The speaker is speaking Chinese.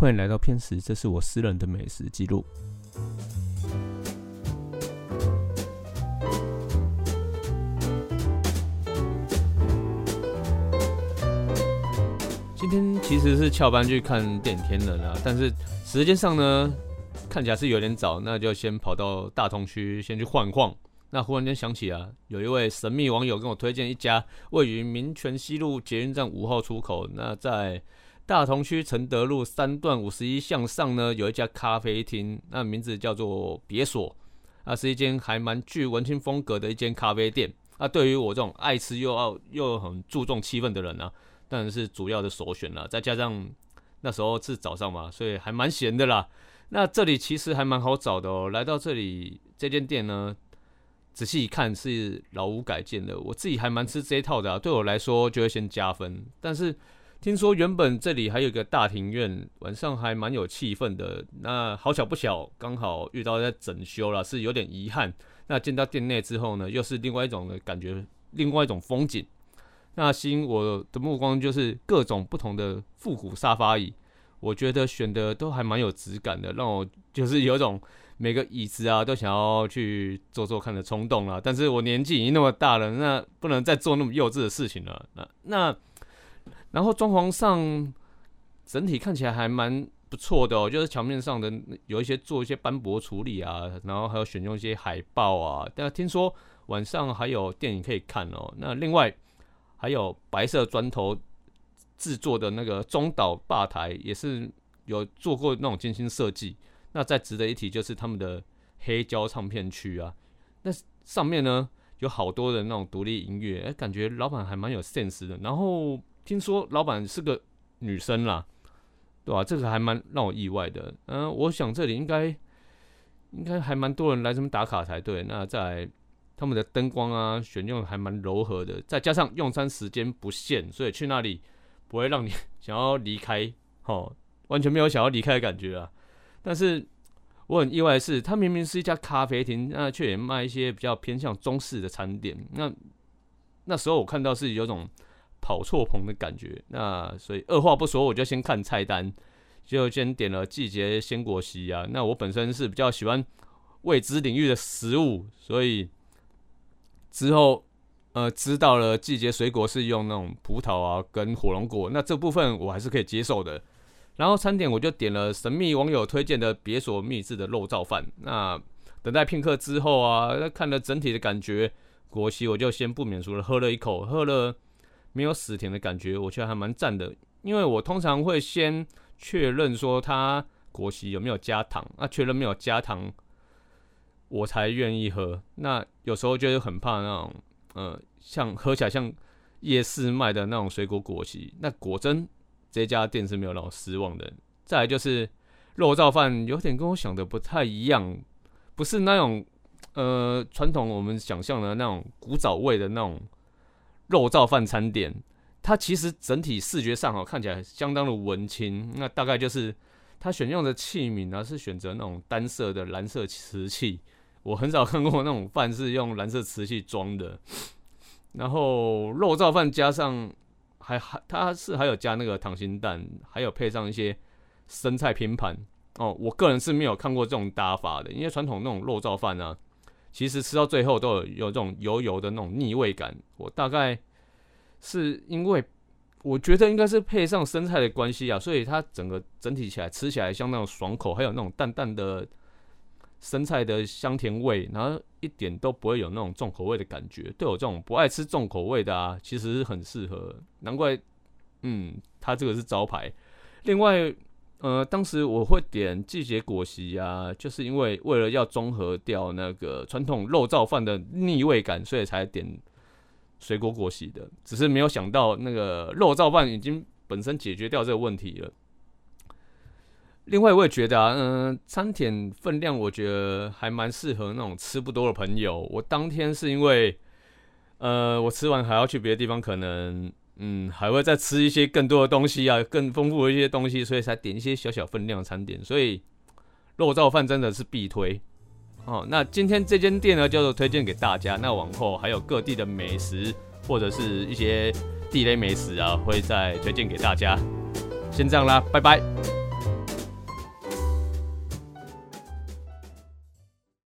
欢迎来到偏食，这是我私人的美食记录。今天其实是翘班去看电影天人啊，但是时间上呢，看起来是有点早，那就先跑到大同区先去晃晃。那忽然间想起啊，有一位神秘网友跟我推荐一家位于民权西路捷运站五号出口，那在大同区承德路三段五十一向上呢，有一家咖啡厅，那名字叫做别所，那是一间还蛮具文青风格的一间咖啡店。啊对于我这种爱吃又要又很注重气氛的人呢，当然是主要的首选了。再加上那时候是早上嘛，所以还蛮闲的啦。那这里其实还蛮好找的哦。来到这里这间店呢。仔细一看是老屋改建的，我自己还蛮吃这一套的啊。对我来说就会先加分。但是听说原本这里还有一个大庭院，晚上还蛮有气氛的。那好巧不巧，刚好遇到在整修了，是有点遗憾。那进到店内之后呢，又是另外一种的感觉，另外一种风景。那吸引我的目光就是各种不同的复古沙发椅，我觉得选的都还蛮有质感的，让我就是有种。每个椅子啊，都想要去做做看的冲动了，但是我年纪已经那么大了，那不能再做那么幼稚的事情了。那那，然后装潢上整体看起来还蛮不错的哦，就是墙面上的有一些做一些斑驳处理啊，然后还有选用一些海报啊。但听说晚上还有电影可以看哦。那另外还有白色砖头制作的那个中岛吧台，也是有做过那种精心设计。那再值得一提就是他们的黑胶唱片区啊，那上面呢有好多的那种独立音乐，哎，感觉老板还蛮有 sense 的。然后听说老板是个女生啦，对吧？这个还蛮让我意外的。嗯，我想这里应该应该还蛮多人来这边打卡才对。那在他们的灯光啊选用还蛮柔和的，再加上用餐时间不限，所以去那里不会让你想要离开，哦，完全没有想要离开的感觉啊。但是我很意外的是，它明明是一家咖啡厅，那却也卖一些比较偏向中式的餐点。那那时候我看到是有种跑错棚的感觉。那所以二话不说，我就先看菜单，就先点了季节鲜果昔啊。那我本身是比较喜欢未知领域的食物，所以之后呃知道了季节水果是用那种葡萄啊跟火龙果，那这部分我还是可以接受的。然后餐点我就点了神秘网友推荐的别所秘制的肉燥饭。那等待片刻之后啊，看了整体的感觉，果昔我就先不免俗了，喝了一口，喝了没有死甜的感觉，我觉得还蛮赞的。因为我通常会先确认说它果昔有没有加糖，那确认没有加糖，我才愿意喝。那有时候就是很怕那种，呃，像喝起来像夜市卖的那种水果果昔，那果真。这家店是没有让我失望的。再来就是肉燥饭，有点跟我想的不太一样，不是那种呃传统我们想象的那种古早味的那种肉燥饭餐点。它其实整体视觉上哈看起来相当的文青。那大概就是它选用的器皿呢是选择那种单色的蓝色瓷器。我很少看过那种饭是用蓝色瓷器装的。然后肉燥饭加上。还还，它是还有加那个溏心蛋，还有配上一些生菜拼盘哦。我个人是没有看过这种搭法的，因为传统那种肉燥饭呢，其实吃到最后都有有这种油油的那种腻味感。我大概是因为我觉得应该是配上生菜的关系啊，所以它整个整体起来吃起来像那种爽口，还有那种淡淡的。生菜的香甜味，然后一点都不会有那种重口味的感觉。对我这种不爱吃重口味的啊，其实是很适合。难怪，嗯，它这个是招牌。另外，呃，当时我会点季节果昔啊，就是因为为了要中和掉那个传统肉燥饭的腻味感，所以才点水果果昔的。只是没有想到，那个肉燥饭已经本身解决掉这个问题了。另外，我也觉得啊，嗯，餐点分量我觉得还蛮适合那种吃不多的朋友。我当天是因为，呃，我吃完还要去别的地方，可能，嗯，还会再吃一些更多的东西啊，更丰富的一些东西，所以才点一些小小分量的餐点。所以，肉燥饭真的是必推哦。那今天这间店呢，叫做推荐给大家。那往后还有各地的美食或者是一些地雷美食啊，会再推荐给大家。先这样啦，拜拜。